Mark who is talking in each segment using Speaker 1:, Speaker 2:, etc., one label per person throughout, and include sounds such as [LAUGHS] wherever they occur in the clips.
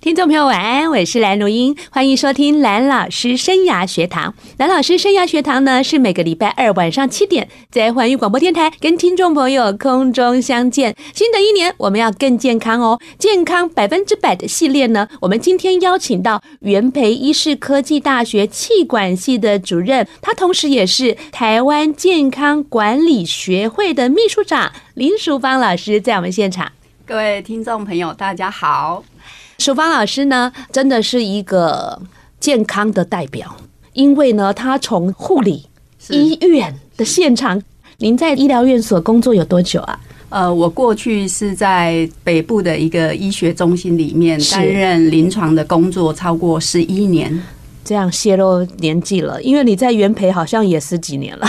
Speaker 1: 听众朋友晚安，我是蓝如英，欢迎收听蓝老师生涯学堂。蓝老师生涯学堂呢，是每个礼拜二晚上七点在环宇广播电台跟听众朋友空中相见。新的一年，我们要更健康哦，健康百分之百的系列呢，我们今天邀请到元培医事科技大学气管系的主任，他同时也是台湾健康管理学会的秘书长林淑芳老师，在我们现场。
Speaker 2: 各位听众朋友，大家好。
Speaker 1: 淑芳老师呢，真的是一个健康的代表，因为呢，他从护理医院的现场，您在医疗院所工作有多久啊？
Speaker 2: 呃，我过去是在北部的一个医学中心里面担任临床的工作，超过十一年。
Speaker 1: 这样泄露年纪了，因为你在元培好像也十几年了。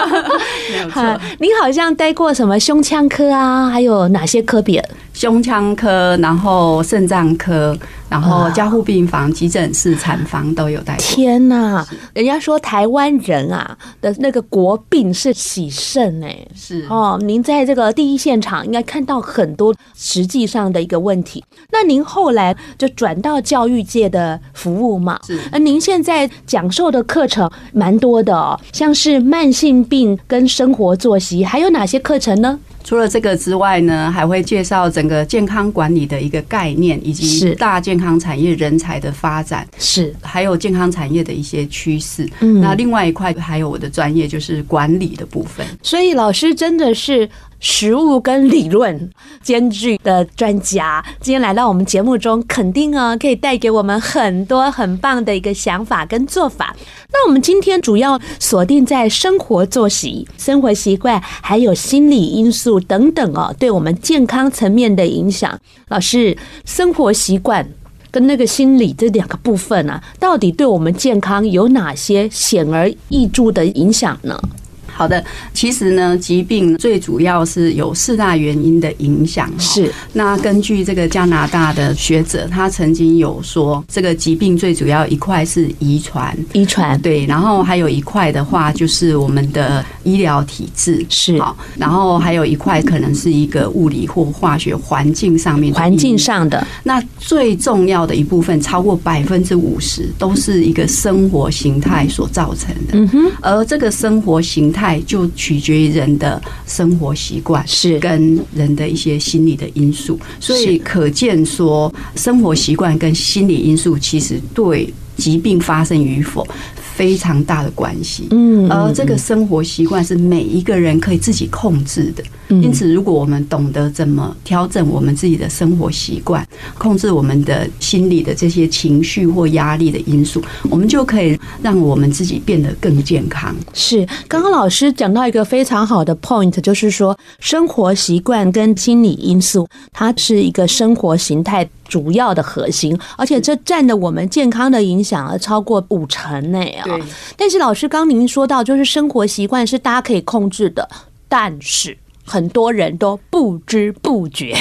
Speaker 1: [LAUGHS]
Speaker 2: 没有错，
Speaker 1: 您好像待过什么胸腔科啊？还有哪些科别？
Speaker 2: 胸腔科，然后肾脏科，然后加护病房、急诊室、产房都有待过。
Speaker 1: 天哪！人家说台湾人啊的那个国病是洗肾哎，
Speaker 2: 是
Speaker 1: 哦。您在这个第一现场应该看到很多实际上的一个问题。那您后来就转到教育界的服务嘛？
Speaker 2: 是。
Speaker 1: 而您现在讲授的课程蛮多的哦，像是慢性病跟生活作息，还有哪些课程呢？
Speaker 2: 除了这个之外呢，还会介绍整个健康管理的一个概念，以及大健康产业人才的发展，
Speaker 1: 是
Speaker 2: 还有健康产业的一些趋势。
Speaker 1: 嗯，
Speaker 2: 那另外一块还有我的专业就是管理的部分。
Speaker 1: 所以老师真的是。实物跟理论兼具的专家，今天来到我们节目中，肯定啊可以带给我们很多很棒的一个想法跟做法。那我们今天主要锁定在生活作息、生活习惯，还有心理因素等等哦，对我们健康层面的影响。老师，生活习惯跟那个心理这两个部分啊，到底对我们健康有哪些显而易见的影响呢？
Speaker 2: 好的，其实呢，疾病最主要是有四大原因的影响。
Speaker 1: 是，
Speaker 2: 那根据这个加拿大的学者，他曾经有说，这个疾病最主要一块是遗传，
Speaker 1: 遗传
Speaker 2: 对，然后还有一块的话就是我们的医疗体制
Speaker 1: 是
Speaker 2: 好，然后还有一块可能是一个物理或化学环境上面
Speaker 1: 环境上的。
Speaker 2: 那最重要的一部分，超过百分之五十都是一个生活形态所造成的。
Speaker 1: 嗯哼，
Speaker 2: 而这个生活形态。就取决于人的生活习惯，
Speaker 1: 是
Speaker 2: 跟人的一些心理的因素，所以可见说，生活习惯跟心理因素其实对疾病发生与否。非常大的关系，嗯，而这个生活习惯是每一个人可以自己控制的。因此，如果我们懂得怎么调整我们自己的生活习惯，控制我们的心理的这些情绪或压力的因素，我们就可以让我们自己变得更健康。
Speaker 1: 是，刚刚老师讲到一个非常好的 point，就是说生活习惯跟心理因素，它是一个生活形态主要的核心，而且这占的我们健康的影响，而超过五成呢啊！
Speaker 2: 对。
Speaker 1: 但是老师刚您说到，就是生活习惯是大家可以控制的，但是很多人都不知不觉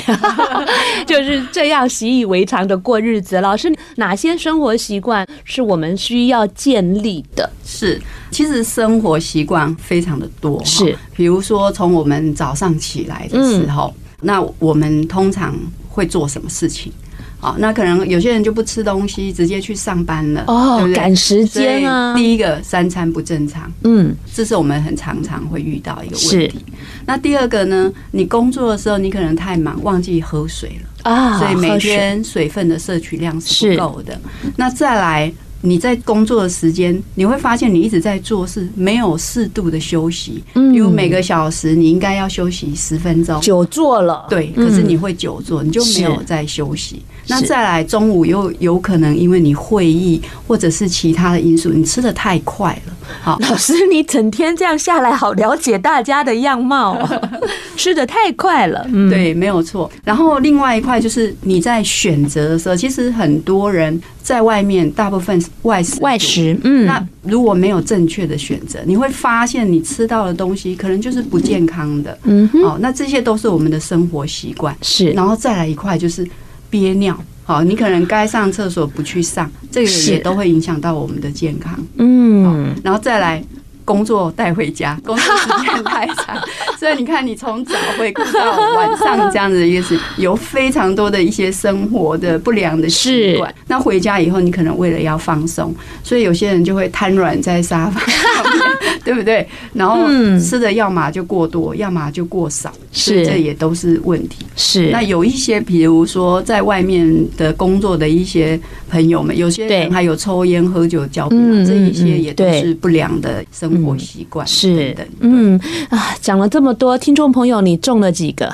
Speaker 1: [LAUGHS] 就是这样习以为常的过日子。老师，哪些生活习惯是我们需要建立的？
Speaker 2: 是，其实生活习惯非常的多，
Speaker 1: 是，
Speaker 2: 比如说从我们早上起来的时候，那我们通常会做什么事情？好，那可能有些人就不吃东西，直接去上班了。
Speaker 1: 哦，赶时间啊！
Speaker 2: 第一个三餐不正常，嗯，这是我们很常常会遇到一个问题。那第二个呢？你工作的时候，你可能太忙，忘记喝水了啊，所以每天水分的摄取量是不够的。那再来。你在工作的时间，你会发现你一直在做事，没有适度的休息。嗯，比如每个小时你应该要休息十分钟，
Speaker 1: 久坐了。
Speaker 2: 对，可是你会久坐，你就没有在休息。那再来中午又有可能因为你会议或者是其他的因素，你吃的太快了。好，[LAUGHS]
Speaker 1: 老师，你整天这样下来，好了解大家的样貌哦，[LAUGHS] 吃的太快了。嗯，
Speaker 2: 对，没有错。然后另外一块就是你在选择的时候，其实很多人在外面大部分。外食，
Speaker 1: 外食，嗯，
Speaker 2: 那如果没有正确的选择，你会发现你吃到的东西可能就是不健康的，嗯，哦，那这些都是我们的生活习惯，
Speaker 1: 是，
Speaker 2: 然后再来一块就是憋尿。好，你可能该上厕所不去上，这个也都会影响到我们的健康。
Speaker 1: 嗯，
Speaker 2: 然后再来。工作带回家，[LAUGHS] 工作时间太长，所以你看，你从早会顾到晚上这样子的意思，有非常多的一些生活的不良的习惯。那回家以后，你可能为了要放松，所以有些人就会瘫软在沙发上面，[LAUGHS] 对不对？然后吃的要么就过多，要么就过少，是这也都是问题。
Speaker 1: 是
Speaker 2: 那有一些，比如说在外面的工作的一些朋友们，有些人还有抽烟、喝酒、交槟啊，这一些也都是不良的生活。生活习惯是的，
Speaker 1: 嗯啊，讲了这么多，听众朋友，你中了几个？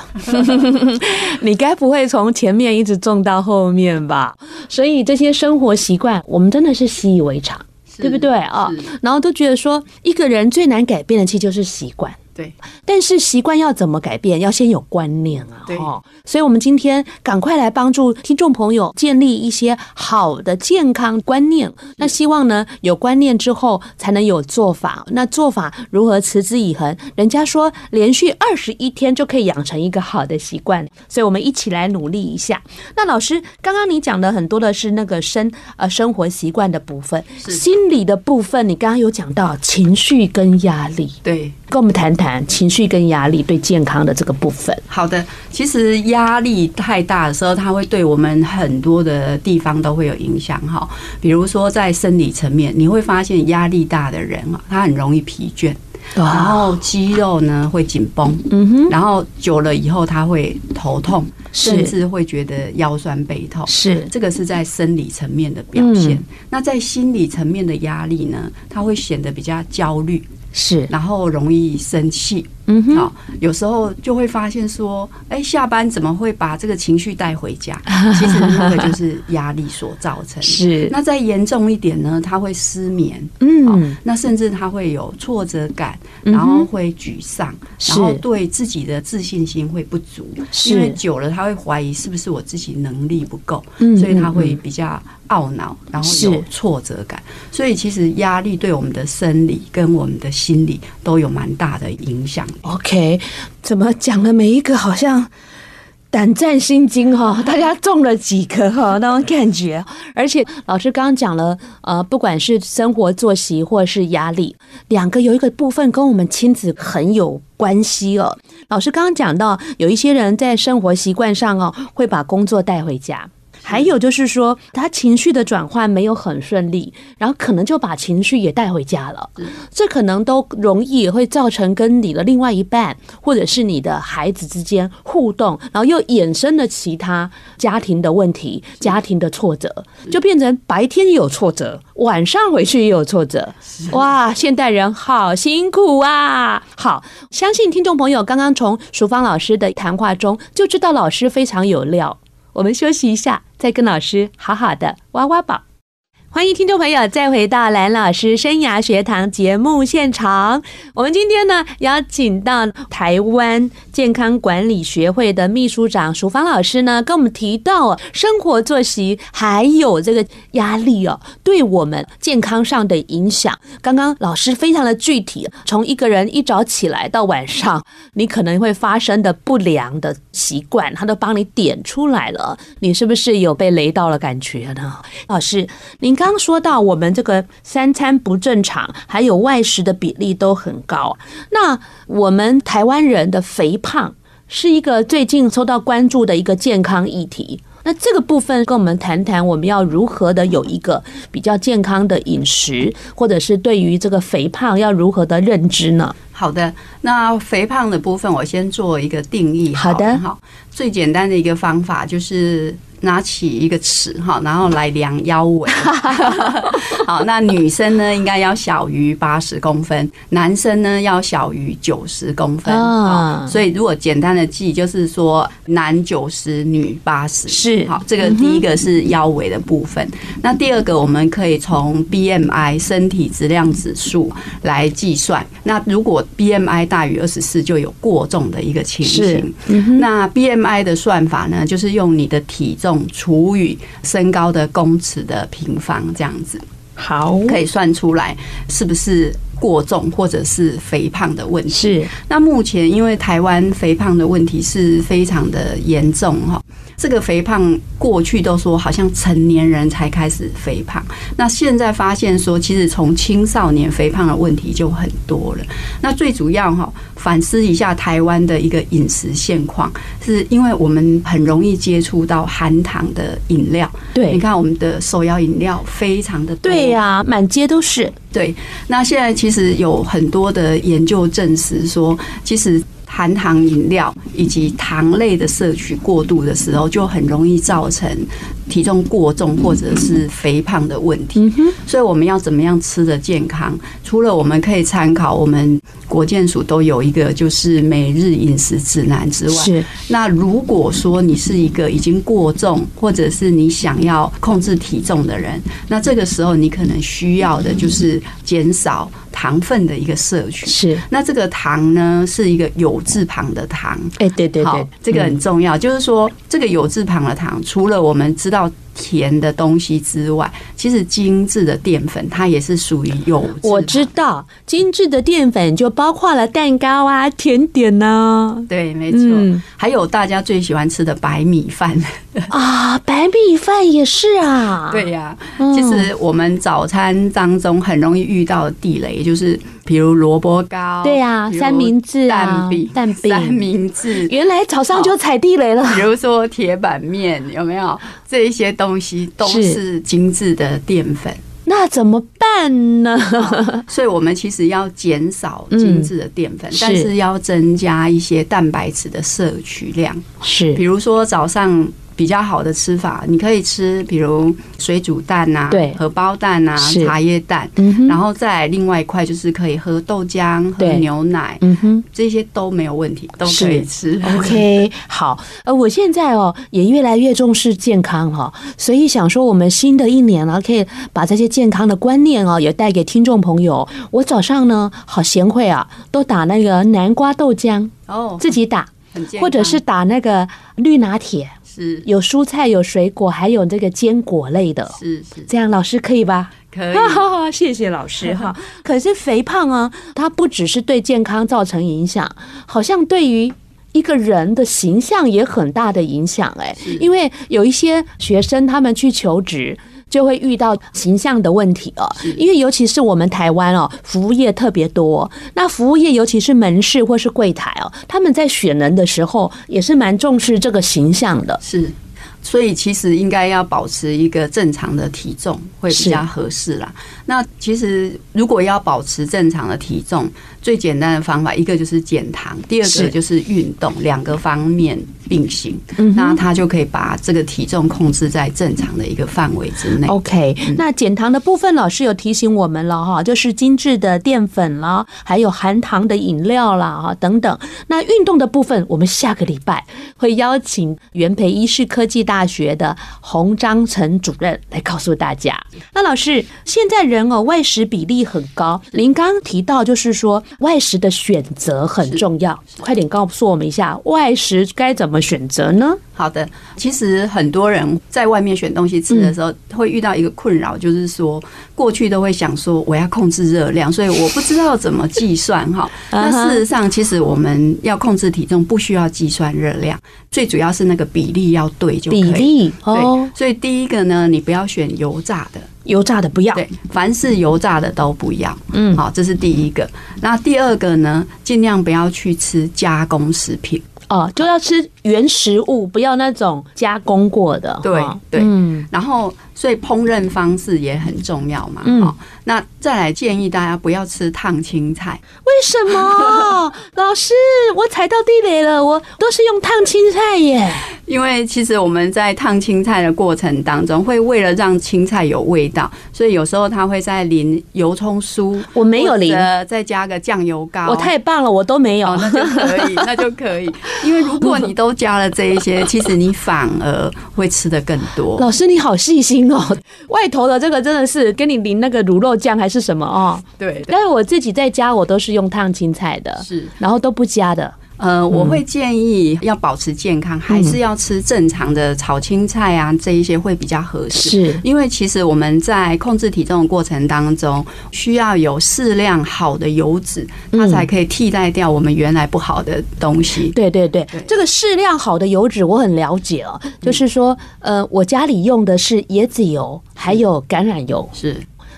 Speaker 1: [LAUGHS] 你该不会从前面一直中到后面吧？所以这些生活习惯，我们真的是习以为常，对不对啊？然后都觉得说，一个人最难改变的，其实就是习惯。
Speaker 2: 对，
Speaker 1: 但是习惯要怎么改变？要先有观念啊！
Speaker 2: 对，
Speaker 1: 所以我们今天赶快来帮助听众朋友建立一些好的健康观念。那希望呢，有观念之后才能有做法。那做法如何持之以恒？人家说连续二十一天就可以养成一个好的习惯，所以我们一起来努力一下。那老师，刚刚你讲的很多的是那个生呃生活习惯的部分，心理的部分，你刚刚有讲到情绪跟压力，
Speaker 2: 对，
Speaker 1: 跟我们谈谈。情绪跟压力对健康的这个部分，
Speaker 2: 好的，其实压力太大的时候，它会对我们很多的地方都会有影响哈。比如说在生理层面，你会发现压力大的人啊，他很容易疲倦，然后肌肉呢会紧绷，嗯哼，然后久了以后他会头痛，甚至会觉得腰酸背痛，是这个是在生理层面的表现。那在心理层面的压力呢，它会显得比较焦虑。是，然后容易生气，嗯哼，好，有时候就会发现说，哎，下班怎么会把这个情绪带回家？[LAUGHS] 其实那个就是压力所造成。是，那再严重一点呢，他会失眠，嗯，那甚至他会有挫折感，然后会沮丧，然后对自己的自信心会不足，因为久了他会怀疑是不是我自己能力不够，所以他会比较。懊恼，然后有挫折感，所以其实压力对我们的生理跟我们的心理都有蛮大的影响。
Speaker 1: OK，怎么讲了每一个好像胆战心惊哈？[LAUGHS] 大家中了几个哈那种感觉？而且老师刚刚讲了，呃，不管是生活作息或是压力，两个有一个部分跟我们亲子很有关系哦。老师刚刚讲到，有一些人在生活习惯上哦，会把工作带回家。还有就是说，他情绪的转换没有很顺利，然后可能就把情绪也带回家了。这可能都容易会造成跟你的另外一半或者是你的孩子之间互动，然后又衍生了其他家庭的问题、家庭的挫折，就变成白天有挫折，晚上回去也有挫折。哇，现代人好辛苦啊！好，相信听众朋友刚刚从淑芳老师的谈话中就知道老师非常有料。我们休息一下，再跟老师好好的挖挖宝。欢迎听众朋友再回到蓝老师生涯学堂节目现场。我们今天呢，邀请到台湾健康管理学会的秘书长淑芳老师呢，跟我们提到生活作息还有这个压力哦，对我们健康上的影响。刚刚老师非常的具体，从一个人一早起来到晚上，你可能会发生的不良的习惯，他都帮你点出来了。你是不是有被雷到了感觉呢？老师，您。刚说到我们这个三餐不正常，还有外食的比例都很高。那我们台湾人的肥胖是一个最近受到关注的一个健康议题。那这个部分跟我们谈谈，我们要如何的有一个比较健康的饮食，或者是对于这个肥胖要如何的认知呢？
Speaker 2: 好的，那肥胖的部分我先做一个定义。
Speaker 1: 好的，
Speaker 2: 好，最简单的一个方法就是。拿起一个尺哈，然后来量腰围。[LAUGHS] 好，那女生呢，应该要小于八十公分，男生呢要小于九十公分。啊，所以如果简单的记，就是说男九十，女八十。是，好，这个第一个是腰围的部分。那第二个，我们可以从 BMI 身体质量指数来计算。那如果 BMI 大于二十四，就有过重的一个情形。那 BMI 的算法呢，就是用你的体重。除以身高的公尺的平方，这样子，好，可以算出来是不是过重或者是肥胖的问题。
Speaker 1: 是。
Speaker 2: 那目前因为台湾肥胖的问题是非常的严重哈，这个肥胖过去都说好像成年人才开始肥胖，那现在发现说其实从青少年肥胖的问题就很多了。那最主要哈，反思一下台湾的一个饮食现况，是因为我们很容易接触到含糖的饮料。
Speaker 1: 对，
Speaker 2: 你看我们的手摇饮料非常的多。
Speaker 1: 对呀，满街都是。
Speaker 2: 对，那现在其实有很多的研究证实说，其实含糖饮料以及糖类的摄取过度的时候，就很容易造成体重过重或者是肥胖的问题。所以我们要怎么样吃的健康？除了我们可以参考我们国健署都有一个就是每日饮食指南之外，
Speaker 1: 是
Speaker 2: 那如果说你是一个已经过重或者是你想要控制体重的人，那这个时候你可能需要的就是减少糖分的一个摄取。
Speaker 1: 是，
Speaker 2: 那这个糖呢是一个有字旁的糖。
Speaker 1: 哎，对对对，
Speaker 2: 这个很重要。就是说，这个有字旁的糖，除了我们知道。那甜的东西之外，其实精致的淀粉它也是属于有。
Speaker 1: 我知道精致的淀粉就包括了蛋糕啊、甜点呢、啊。
Speaker 2: 对，没错、嗯。还有大家最喜欢吃的白米饭 [LAUGHS]
Speaker 1: 啊，白米饭也是啊。
Speaker 2: 对呀、啊，其实我们早餐当中很容易遇到的地雷就是。比如萝卜糕，
Speaker 1: 对呀，三明治啊，蛋饼，蛋饼，
Speaker 2: 三明治，
Speaker 1: 原来早上就踩地雷了。
Speaker 2: 比如说铁板面，有没有？这一些东西都是精致的淀粉，
Speaker 1: 那怎么办呢？
Speaker 2: 所以我们其实要减少精致的淀粉，但是要增加一些蛋白质的摄取量。
Speaker 1: 是，
Speaker 2: 比如说早上。比较好的吃法，你可以吃，比如水煮蛋呐，对，荷包蛋呐，茶叶蛋，嗯，然后再另外一块就是可以喝豆浆、喝牛奶，嗯哼，这些都没有问题，都可以吃。
Speaker 1: OK，[LAUGHS] 好，呃，我现在哦也越来越重视健康哈，所以想说我们新的一年啊，可以把这些健康的观念哦也带给听众朋友。我早上呢好贤惠啊，都打那个南瓜豆浆哦，自己打，或者是打那个绿拿铁。是有蔬菜，有水果，还有这个坚果类的，
Speaker 2: 是是
Speaker 1: 这样，老师可以吧？
Speaker 2: 可以，[LAUGHS]
Speaker 1: 谢谢老师哈。[LAUGHS] 可是肥胖啊，它不只是对健康造成影响，好像对于一个人的形象也很大的影响哎，因为有一些学生他们去求职。就会遇到形象的问题哦，因为尤其是我们台湾哦，服务业特别多。那服务业尤其是门市或是柜台哦，他们在选人的时候也是蛮重视这个形象的。
Speaker 2: 是，所以其实应该要保持一个正常的体重会比较合适啦。那其实如果要保持正常的体重，最简单的方法一个就是减糖，第二个就是运动，两个方面。并行，那他就可以把这个体重控制在正常的一个范围之内。
Speaker 1: OK，那减糖的部分，老师有提醒我们了哈，就是精致的淀粉啦，还有含糖的饮料啦哈等等。那运动的部分，我们下个礼拜会邀请元培医事科技大学的洪章成主任来告诉大家。那老师，现在人哦外食比例很高，您刚刚提到就是说外食的选择很重要，快点告诉我们一下外食该怎么选择呢？
Speaker 2: 好的，其实很多人在外面选东西吃的时候，会遇到一个困扰，就是说过去都会想说我要控制热量，所以我不知道怎么计算哈。[LAUGHS] 那事实上，其实我们要控制体重不需要计算热量，最主要是那个比例要对就可以。
Speaker 1: 比例哦，
Speaker 2: 所以第一个呢，你不要选油炸的，
Speaker 1: 油炸的不要。
Speaker 2: 对，凡是油炸的都不要。嗯，好，这是第一个。那第二个呢，尽量不要去吃加工食品。
Speaker 1: 哦，就要吃原食物，不要那种加工过的。
Speaker 2: 对对，嗯，然后。所以烹饪方式也很重要嘛。嗯，那再来建议大家不要吃烫青菜。
Speaker 1: 为什么？[LAUGHS] 老师，我踩到地雷了，我都是用烫青菜耶。
Speaker 2: 因为其实我们在烫青菜的过程当中，会为了让青菜有味道，所以有时候它会在淋油葱酥。
Speaker 1: 我没有淋，
Speaker 2: 再加个酱油膏。
Speaker 1: 我太棒了，我都没有。
Speaker 2: 那就可以，[LAUGHS] 那就可以。因为如果你都加了这一些，其实你反而会吃的更多。
Speaker 1: 老师，你好细心。外头的这个真的是跟你淋那个卤肉酱还是什么哦？
Speaker 2: 对，
Speaker 1: 但是我自己在家我都是用烫青菜的，是，然后都不加的。
Speaker 2: 呃，我会建议要保持健康，还是要吃正常的炒青菜啊，这一些会比较合适。
Speaker 1: 是，
Speaker 2: 因为其实我们在控制体重的过程当中，需要有适量好的油脂，它才可以替代掉我们原来不好的东西。
Speaker 1: 对对对，这个适量好的油脂我很了解哦，就是说，呃，我家里用的是椰子油，还有橄榄油。
Speaker 2: 是，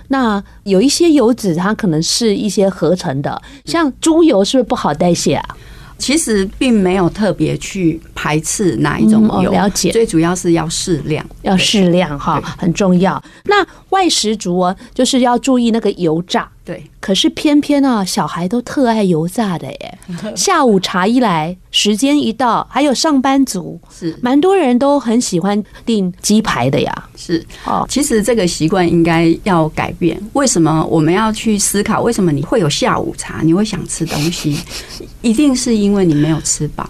Speaker 1: 那有一些油脂它可能是一些合成的，像猪油是不是不好代谢啊？
Speaker 2: 其实并没有特别去排斥哪一种油，
Speaker 1: 了解。
Speaker 2: 最主要是要适量，
Speaker 1: 要适量哈，很重要。那外食族哦，就是要注意那个油炸。
Speaker 2: 对，
Speaker 1: 可是偏偏啊，小孩都特爱油炸的耶。[LAUGHS] 下午茶一来，时间一到，还有上班族，
Speaker 2: 是
Speaker 1: 蛮多人都很喜欢订鸡排的呀。
Speaker 2: 是哦，其实这个习惯应该要改变。为什么我们要去思考？为什么你会有下午茶？你会想吃东西，一定是因为你没有吃饱。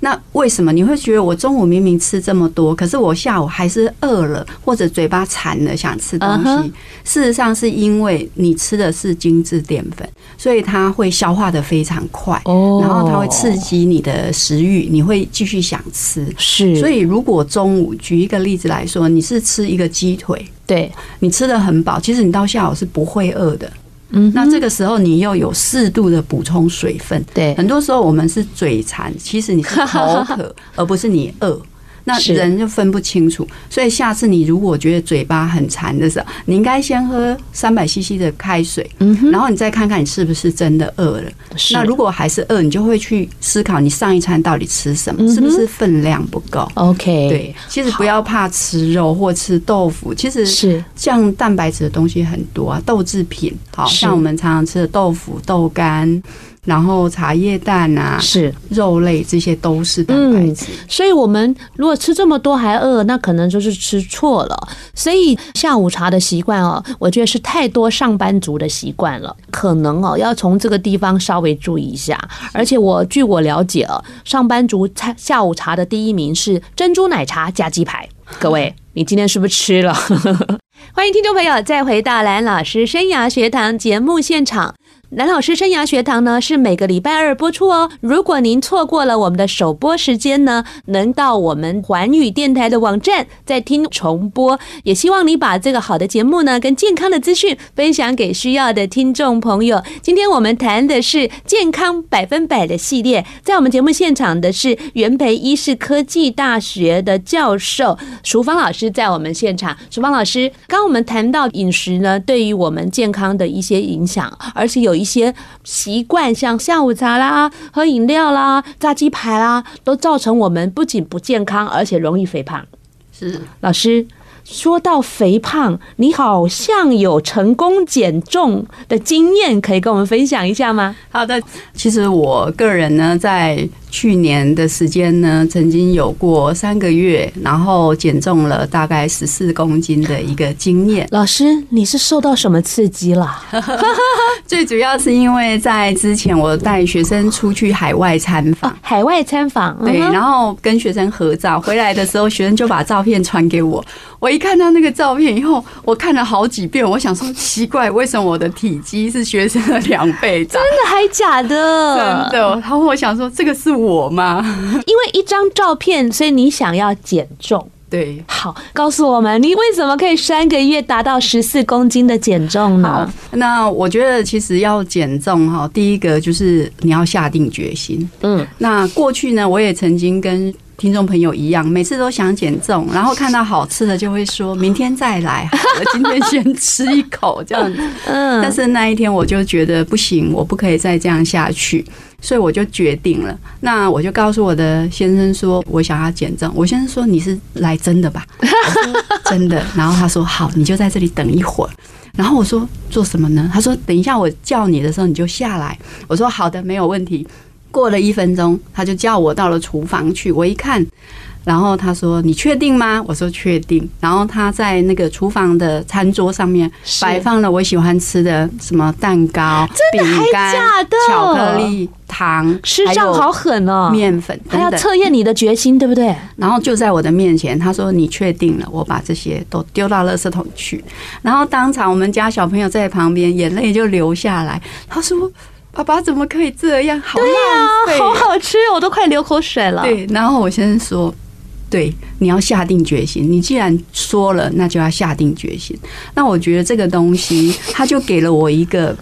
Speaker 2: 那为什么你会觉得我中午明明吃这么多，可是我下午还是饿了，或者嘴巴馋了想吃东西？事实上是因为你吃的是精致淀粉，所以它会消化的非常快，然后它会刺激你的食欲，你会继续想吃。
Speaker 1: 是，
Speaker 2: 所以如果中午举一个例子来说，你是吃一个鸡腿，
Speaker 1: 对，
Speaker 2: 你吃的很饱，其实你到下午是不会饿的。
Speaker 1: 嗯，
Speaker 2: 那这个时候你又有适度的补充水分。
Speaker 1: 对，
Speaker 2: 很多时候我们是嘴馋，其实你是口渴，[LAUGHS] 而不是你饿。那人就分不清楚，所以下次你如果觉得嘴巴很馋的时候，你应该先喝三百 CC 的开水，然后你再看看你是不是真的饿了。那如果还是饿，你就会去思考你上一餐到底吃什么，是不是分量不够
Speaker 1: ？OK，
Speaker 2: 对，其实不要怕吃肉或吃豆腐，其实是。像蛋白质的东西很多啊，豆制品，好像我们常常吃的豆腐、豆干。然后茶叶蛋啊，是肉类，这些都是蛋白质。嗯，
Speaker 1: 所以我们如果吃这么多还饿，那可能就是吃错了。所以下午茶的习惯哦，我觉得是太多上班族的习惯了，可能哦要从这个地方稍微注意一下。而且我据我了解哦，上班族餐下午茶的第一名是珍珠奶茶加鸡排。各位，[LAUGHS] 你今天是不是吃了？[LAUGHS] 欢迎听众朋友再回到蓝老师生涯学堂节目现场。蓝老师生涯学堂呢，是每个礼拜二播出哦。如果您错过了我们的首播时间呢，能到我们环宇电台的网站再听重播。也希望你把这个好的节目呢，跟健康的资讯分享给需要的听众朋友。今天我们谈的是健康百分百的系列，在我们节目现场的是元培医事科技大学的教授淑芳老师，在我们现场。淑芳老师，刚我们谈到饮食呢，对于我们健康的一些影响，而且有。一些习惯，像下午茶啦、喝饮料啦、炸鸡排啦，都造成我们不仅不健康，而且容易肥胖。
Speaker 2: 是
Speaker 1: 老师说到肥胖，你好像有成功减重的经验，可以跟我们分享一下吗？
Speaker 2: 好的，其实我个人呢，在去年的时间呢，曾经有过三个月，然后减重了大概十四公斤的一个经验。
Speaker 1: 老师，你是受到什么刺激了？[LAUGHS]
Speaker 2: 最主要是因为在之前我带学生出去海外参访，
Speaker 1: 海外参访，
Speaker 2: 对，然后跟学生合照，回来的时候学生就把照片传给我。我一看到那个照片以后，我看了好几遍，我想说奇怪，为什么我的体积是学生的两倍大？
Speaker 1: 真的还假的？
Speaker 2: 真的。然后我想说，这个是我吗？[LAUGHS]
Speaker 1: 因为一张照片，所以你想要减重。
Speaker 2: 对，
Speaker 1: 好，告诉我们，你为什么可以三个月达到十四公斤的减重呢？
Speaker 2: 那我觉得其实要减重哈，第一个就是你要下定决心。嗯，那过去呢，我也曾经跟听众朋友一样，每次都想减重，然后看到好吃的就会说明天再来，好了，今天先吃一口这样子。[LAUGHS] 嗯，但是那一天我就觉得不行，我不可以再这样下去，所以我就决定了。那我就告诉我的先生说，我想要减重。我先生说，你是来真的吧？[LAUGHS] 我说真的。然后他说好，你就在这里等一会儿。然后我说做什么呢？他说等一下我叫你的时候你就下来。我说好的，没有问题。过了一分钟，他就叫我到了厨房去。我一看，然后他说：“你确定吗？”我说：“确定。”然后他在那个厨房的餐桌上面摆放了我喜欢吃的什么蛋糕、饼干、巧克力、糖，
Speaker 1: 吃相好狠哦！
Speaker 2: 面粉，
Speaker 1: 他要测验你的决心，对不对？
Speaker 2: 然后就在我的面前，他说：“你确定了？”我把这些都丢到垃圾桶去。然后当场我们家小朋友在旁边，眼泪就流下来。他说。爸爸怎么可以这样？好
Speaker 1: 对呀、啊，好好吃，我都快流口水了。
Speaker 2: 对，然后我先生说，对，你要下定决心。你既然说了，那就要下定决心。那我觉得这个东西，他就给了我一个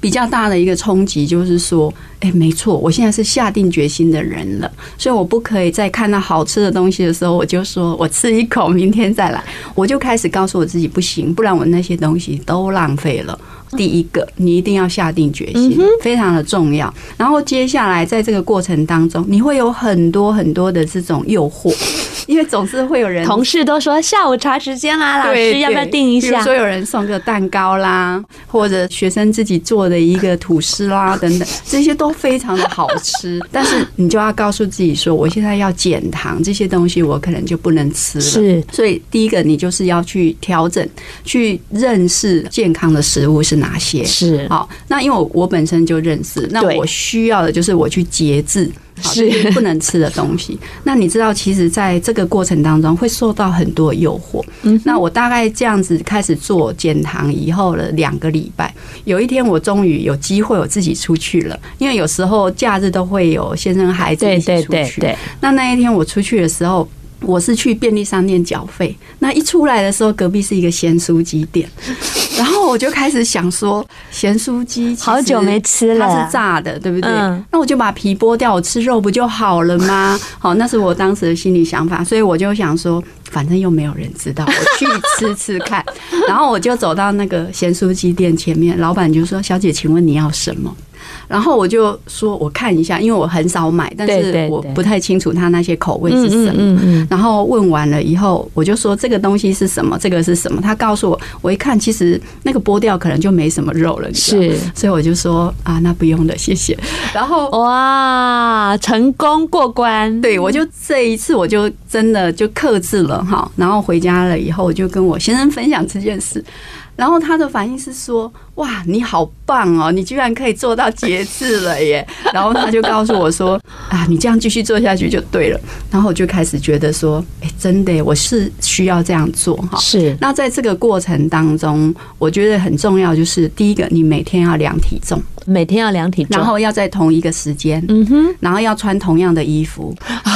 Speaker 2: 比较大的一个冲击，就是说。哎，没错，我现在是下定决心的人了，所以我不可以在看到好吃的东西的时候，我就说我吃一口，明天再来。我就开始告诉我自己不行，不然我那些东西都浪费了。第一个，你一定要下定决心，非常的重要。然后接下来在这个过程当中，你会有很多很多的这种诱惑，[LAUGHS] 因为总是会有人
Speaker 1: 同事都说下午茶时间啦，老师要不要定一下？
Speaker 2: 说有人送个蛋糕啦，或者学生自己做的一个吐司啦，[LAUGHS] 等等，这些。都非常的好吃，但是你就要告诉自己说，我现在要减糖，这些东西我可能就不能吃了。
Speaker 1: 是，
Speaker 2: 所以第一个你就是要去调整，去认识健康的食物是哪些。
Speaker 1: 是，
Speaker 2: 好，那因为我我本身就认识，那我需要的就是我去节制。是不能吃的东西。[LAUGHS] 那你知道，其实在这个过程当中会受到很多诱惑。嗯，那我大概这样子开始做减糖以后了两个礼拜，有一天我终于有机会我自己出去了。因为有时候假日都会有先生孩子一起出去。对对对对。那那一天我出去的时候。我是去便利商店缴费，那一出来的时候，隔壁是一个咸酥鸡店，[LAUGHS] 然后我就开始想说，咸酥鸡
Speaker 1: 好久没吃了，
Speaker 2: 它是炸的，对不对？那我就把皮剥掉，我吃肉不就好了吗？[LAUGHS] 好，那是我当时的心理想法，所以我就想说，反正又没有人知道，我去吃吃看。[LAUGHS] 然后我就走到那个咸酥鸡店前面，老板就说：“小姐，请问你要什么？”然后我就说，我看一下，因为我很少买，但是我不太清楚他那些口味是什么。然后问完了以后，我就说这个东西是什么，这个是什么？他告诉我，我一看，其实那个剥掉可能就没什么肉了，是。所以我就说啊，那不用了，谢谢。然后
Speaker 1: 哇，成功过关。
Speaker 2: 对，我就这一次我就真的就克制了哈。然后回家了以后，我就跟我先生分享这件事。然后他的反应是说：“哇，你好棒哦，你居然可以做到节制了耶！” [LAUGHS] 然后他就告诉我说：“啊，你这样继续做下去就对了。”然后我就开始觉得说：“哎，真的，我是需要这样做哈。”
Speaker 1: 是。
Speaker 2: 那在这个过程当中，我觉得很重要，就是第一个，你每天要量体重，
Speaker 1: 每天要量体重，
Speaker 2: 然后要在同一个时间，嗯哼，然后要穿同样的衣服，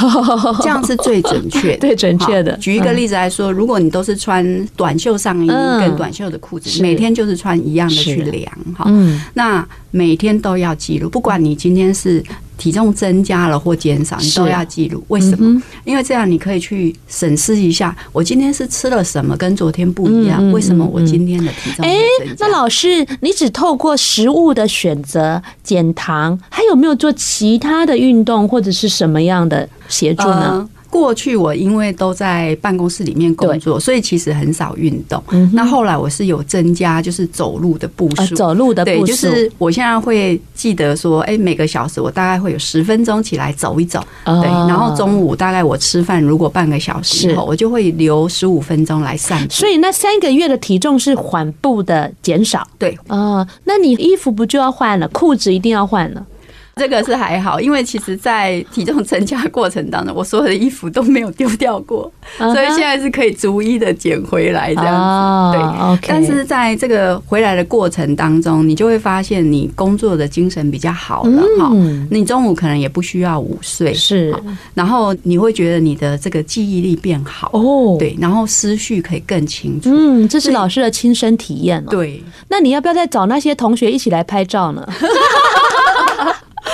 Speaker 2: [LAUGHS] 这样是最准确的，
Speaker 1: 对，准确的。
Speaker 2: 举一个例子来说，如果你都是穿短袖上衣跟短袖的裤子，每天就是穿一样的去量哈，那每天都要记录，不管你今天是体重增加了或减少，你都要记录。为什么？因为这样你可以去审视一下，我今天是吃了什么跟昨天不一样？为什么我今天的体重哎？
Speaker 1: 那老师，你只透过食物的选择减糖，还有没有做其他的运动或者是什么样的协助呢？
Speaker 2: 过去我因为都在办公室里面工作，所以其实很少运动。那后来我是有增加，就是走路的步数，
Speaker 1: 走路的步数。
Speaker 2: 就是我现在会记得说，哎，每个小时我大概会有十分钟起来走一走。对，然后中午大概我吃饭，如果半个小时以后，我就会留十五分钟来散步。
Speaker 1: 所以那三个月的体重是缓步的减少。
Speaker 2: 对，
Speaker 1: 哦，那你衣服不就要换了？裤子一定要换了。
Speaker 2: 这个是还好，因为其实，在体重增加过程当中，我所有的衣服都没有丢掉过，所以现在是可以逐一的捡回来这样子。对，OK。但是在这个回来的过程当中，你就会发现你工作的精神比较好了哈。你中午可能也不需要午睡，是。然后你会觉得你的这个记忆力变好哦，对。然后思绪可以更清楚。
Speaker 1: 嗯，这是老师的亲身体验。
Speaker 2: 对。
Speaker 1: 那你要不要再找那些同学一起来拍照呢？[LAUGHS]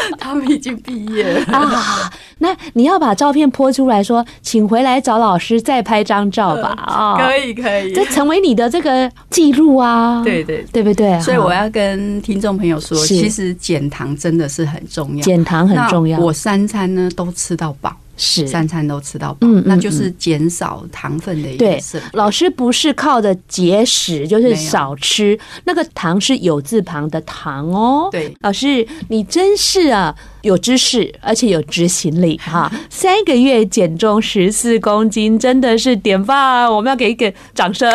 Speaker 1: [LAUGHS]
Speaker 2: 他们已经毕业了啊！
Speaker 1: 那你要把照片 po 出来说，请回来找老师再拍张照吧啊！[LAUGHS]
Speaker 2: 可以可以，
Speaker 1: 这成为你的这个记录啊！
Speaker 2: 对对
Speaker 1: 对不对？
Speaker 2: 所以我要跟听众朋友说，其实减糖真的是很重要，
Speaker 1: 减糖很重要。
Speaker 2: 我三餐呢都吃到饱。
Speaker 1: 是
Speaker 2: 三餐都吃到饱，那就是减少糖分的一个。对，
Speaker 1: 老师不是靠着节食，就是少吃。那个糖是有字旁的糖哦。
Speaker 2: 对，
Speaker 1: 老师你真是啊，有知识而且有执行力 [LAUGHS] 哈！三个月减重十四公斤，真的是典范，我们要给一个掌声。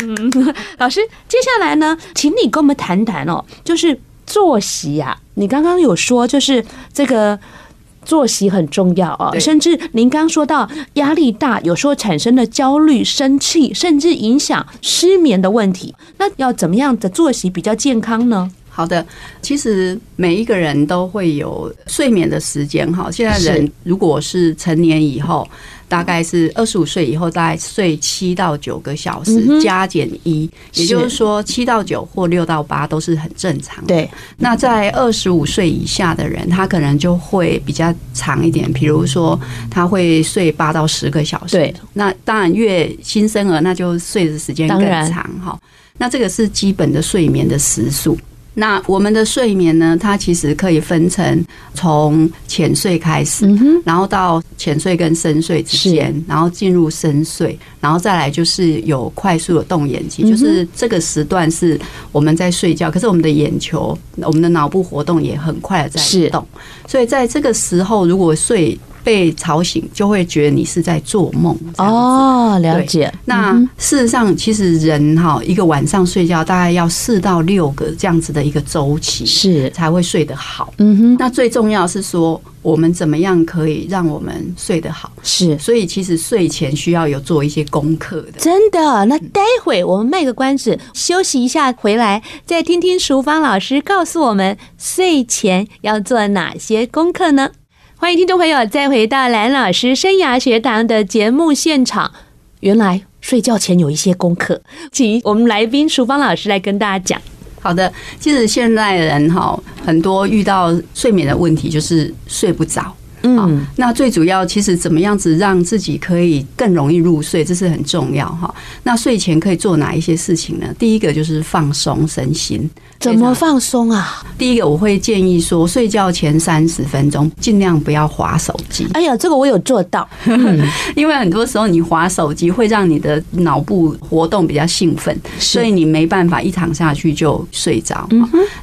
Speaker 1: [LAUGHS] 老师，接下来呢，请你跟我们谈谈哦，就是作息呀。你刚刚有说，就是这个。作息很重要啊，甚至您刚说到压力大，有时候产生的焦虑、生气，甚至影响失眠的问题。那要怎么样的作息比较健康呢？
Speaker 2: 好的，其实每一个人都会有睡眠的时间哈。现在人如果是成年以后，大概是二十五岁以后，大概睡七到九个小时，加减一，也就是说七到九或六到八都是很正常的。对，那在二十五岁以下的人，他可能就会比较长一点，比如说他会睡八到十个小时。对，那当然越新生儿，那就睡的时间更长哈。那这个是基本的睡眠的时数。那我们的睡眠呢？它其实可以分成从浅睡开始，然后到浅睡跟深睡之间，然后进入深睡，然后再来就是有快速的动眼期，就是这个时段是我们在睡觉，可是我们的眼球、我们的脑部活动也很快的在动，所以在这个时候如果睡。被吵醒就会觉得你是在做梦
Speaker 1: 哦，了解。
Speaker 2: 那事实上，其实人哈一个晚上睡觉大概要四到六个这样子的一个周期是才会睡得好。嗯哼。那最重要是说我们怎么样可以让我们睡得好？是。所以其实睡前需要有做一些功课的。
Speaker 1: 真的。那待会我们卖个关子，休息一下，回来再听听淑芳老师告诉我们睡前要做哪些功课呢？欢迎听众朋友再回到蓝老师生涯学堂的节目现场。原来睡觉前有一些功课，请我们来宾淑芳老师来跟大家讲。
Speaker 2: 好的，其实现在人哈，很多遇到睡眠的问题就是睡不着。嗯，那最主要其实怎么样子让自己可以更容易入睡，这是很重要哈。那睡前可以做哪一些事情呢？第一个就是放松身心。
Speaker 1: 怎么放松啊？
Speaker 2: 第一个我会建议说，睡觉前三十分钟尽量不要划手机。
Speaker 1: 哎呀，这个我有做到，[LAUGHS]
Speaker 2: 因为很多时候你划手机会让你的脑部活动比较兴奋，所以你没办法一躺下去就睡着。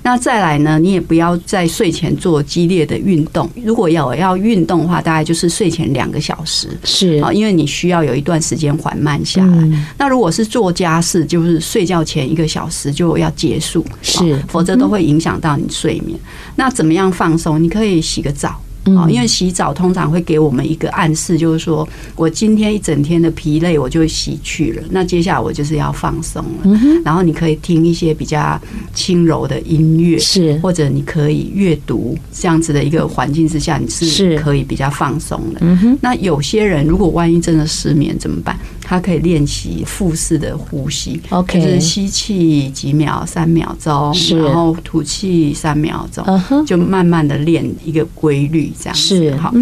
Speaker 2: 那再来呢，你也不要在睡前做激烈的运动。如果要要运动的话，大概就是睡前两个小时，是啊，因为你需要有一段时间缓慢下来。那如果是做家事，就是睡觉前一个小时就要结束，是。否则都会影响到你睡眠。那怎么样放松？你可以洗个澡。哦，因为洗澡通常会给我们一个暗示，就是说我今天一整天的疲累我就洗去了，那接下来我就是要放松了。然后你可以听一些比较轻柔的音乐，是或者你可以阅读，这样子的一个环境之下，你是可以比较放松的。那有些人如果万一真的失眠怎么办？他可以练习腹式的呼吸，OK，就是吸气几秒，三秒钟，然后吐气三秒钟，就慢慢的练一个规律。这样是好，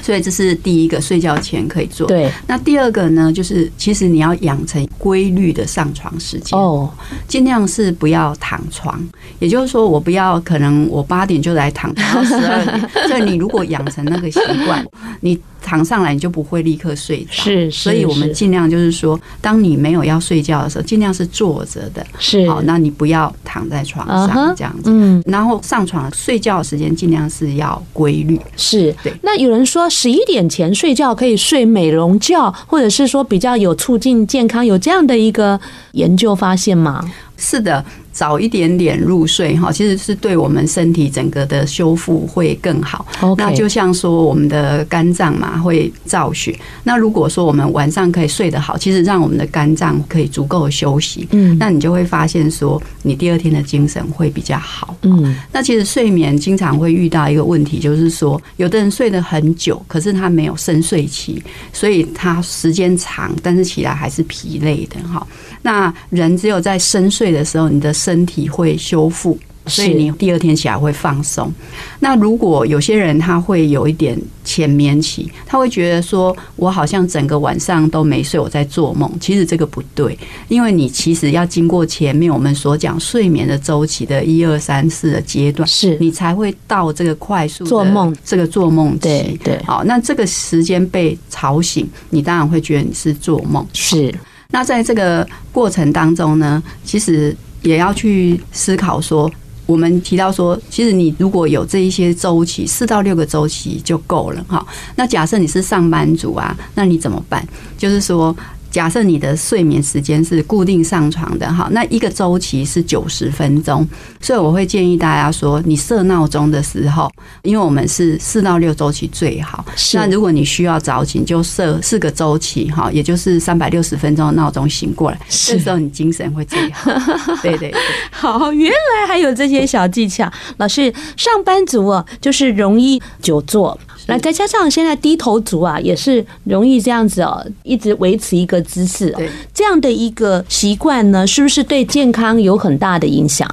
Speaker 2: 所以这是第一个睡觉前可以做。对，那第二个呢，就是其实你要养成规律的上床时间哦，尽量是不要躺床，也就是说，我不要可能我八点就来躺到十二点。[LAUGHS] 所以你如果养成那个习惯，你。躺上来你就不会立刻睡着，是，所以我们尽量就是说，当你没有要睡觉的时候，尽量是坐着的，是，好，那你不要躺在床上这样子，嗯，然后上床睡觉的时间尽量是要规律，
Speaker 1: 是。对。那有人说十一点前睡觉可以睡美容觉，或者是说比较有促进健康，有这样的一个研究发现吗？
Speaker 2: 是的。早一点点入睡哈，其实是对我们身体整个的修复会更好。那就像说我们的肝脏嘛会造血，那如果说我们晚上可以睡得好，其实让我们的肝脏可以足够的休息，嗯，那你就会发现说你第二天的精神会比较好。嗯，那其实睡眠经常会遇到一个问题，就是说有的人睡得很久，可是他没有深睡期，所以他时间长，但是起来还是疲累的哈。那人只有在深睡的时候，你的身体会修复，所以你第二天起来会放松。那如果有些人他会有一点浅眠期，他会觉得说，我好像整个晚上都没睡，我在做梦。其实这个不对，因为你其实要经过前面我们所讲睡眠的周期的一二三四的阶段，是你才会到这个快速做梦这个做梦期。对对，好，那这个时间被吵醒，你当然会觉得你是做梦。是。那在这个过程当中呢，其实也要去思考说，我们提到说，其实你如果有这一些周期，四到六个周期就够了哈。那假设你是上班族啊，那你怎么办？就是说。假设你的睡眠时间是固定上床的哈，那一个周期是九十分钟，所以我会建议大家说，你设闹钟的时候，因为我们是四到六周期最好。那如果你需要早起，就设四个周期哈，也就是三百六十分钟的闹钟醒过来，这时候你精神会最好。[LAUGHS] 对对对，
Speaker 1: 好，原来还有这些小技巧。老师，上班族哦，就是容易久坐。那再加上现在低头族啊，也是容易这样子哦，一直维持一个姿势。对，这样的一个习惯呢，是不是对健康有很大的影响？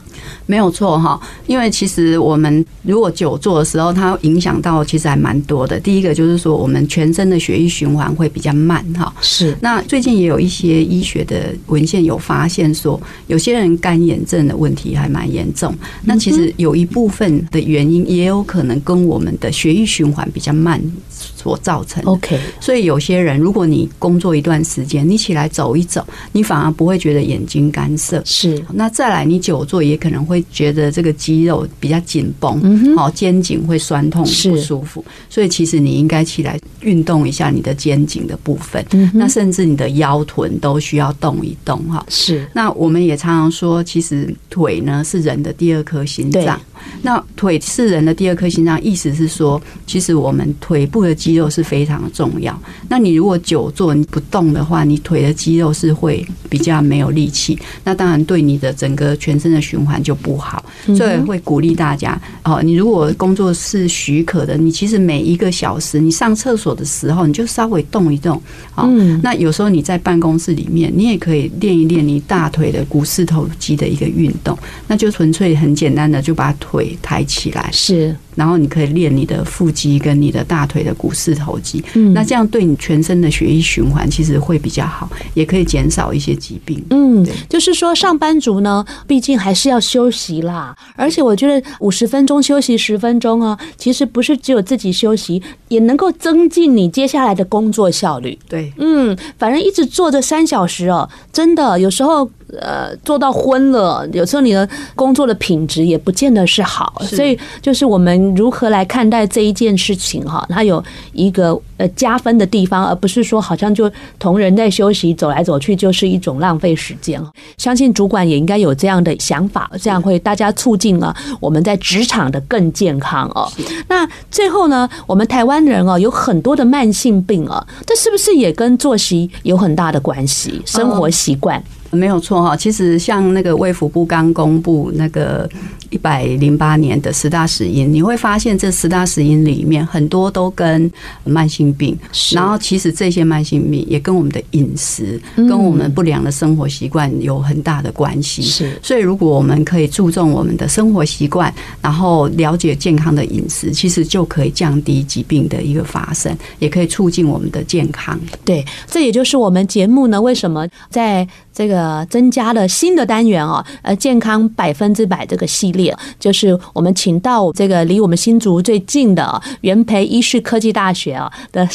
Speaker 2: 没有错哈，因为其实我们如果久坐的时候，它影响到其实还蛮多的。第一个就是说，我们全身的血液循环会比较慢哈。
Speaker 1: 是。
Speaker 2: 那最近也有一些医学的文献有发现说，有些人干眼症的问题还蛮严重。那其实有一部分的原因也有可能跟我们的血液循环比较慢所造成。
Speaker 1: OK。
Speaker 2: 所以有些人，如果你工作一段时间，你起来走一走，你反而不会觉得眼睛干涩。
Speaker 1: 是。
Speaker 2: 那再来，你久坐也可能会。觉得这个肌肉比较紧绷，好，肩颈会酸痛不舒服，所以其实你应该起来运动一下你的肩颈的部分，那甚至你的腰臀都需要动一动哈。
Speaker 1: 是，
Speaker 2: 那我们也常常说，其实腿呢是人的第二颗心脏。那腿是人的第二颗心脏，意思是说，其实我们腿部的肌肉是非常的重要。那你如果久坐你不动的话，你腿的肌肉是会比较没有力气，那当然对你的整个全身的循环就不好。所以会鼓励大家哦，你如果工作是许可的，你其实每一个小时你上厕所的时候，你就稍微动一动。哦，那有时候你在办公室里面，你也可以练一练你大腿的股四头肌的一个运动，那就纯粹很简单的就把腿腿抬起来。
Speaker 1: 是。
Speaker 2: 然后你可以练你的腹肌跟你的大腿的股四头肌，嗯，那这样对你全身的血液循环其实会比较好，也可以减少一些疾病。
Speaker 1: 嗯，就是说上班族呢，毕竟还是要休息啦。而且我觉得五十分钟休息十分钟啊，其实不是只有自己休息，也能够增进你接下来的工作效率。
Speaker 2: 对，
Speaker 1: 嗯，反正一直坐着三小时哦，真的有时候。呃，做到昏了，有时候你的工作的品质也不见得是好，所以就是我们如何来看待这一件事情哈，它有一个呃加分的地方，而不是说好像就同仁在休息走来走去就是一种浪费时间。相信主管也应该有这样的想法，这样会大家促进了我们在职场的更健康哦。那最后呢，我们台湾人哦有很多的慢性病啊，这是不是也跟作息有很大的关系？生活习惯。
Speaker 2: 没有错哈，其实像那个卫福部刚公布那个一百零八年的十大死因，你会发现这十大死因里面很多都跟慢性病，然后其实这些慢性病也跟我们的饮食、跟我们不良的生活习惯有很大的关系。是，所以如果我们可以注重我们的生活习惯，然后了解健康的饮食，其实就可以降低疾病的一个发生，也可以促进我们的健康。
Speaker 1: 对，这也就是我们节目呢，为什么在这个呃增加了新的单元哦，呃，健康百分之百这个系列，就是我们请到这个离我们新竹最近的元培医事科技大学啊的。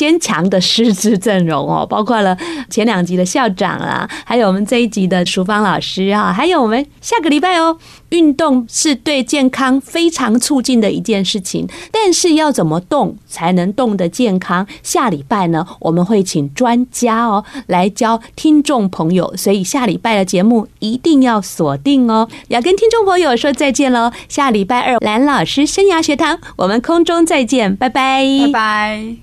Speaker 1: 坚强的师资阵容哦，[LAUGHS] 包括了前两集的校长啊，还有我们这一集的淑芳老师啊，还有我们下个礼拜哦，运动是对健康非常促进的一件事情，但是要怎么动才能动得健康？下礼拜呢，我们会请专家哦来教听众朋友，所以下礼拜的节目一定要锁定哦，要跟听众朋友说再见喽，下礼拜二蓝老师生涯学堂，我们空中再见，拜拜，
Speaker 2: 拜拜。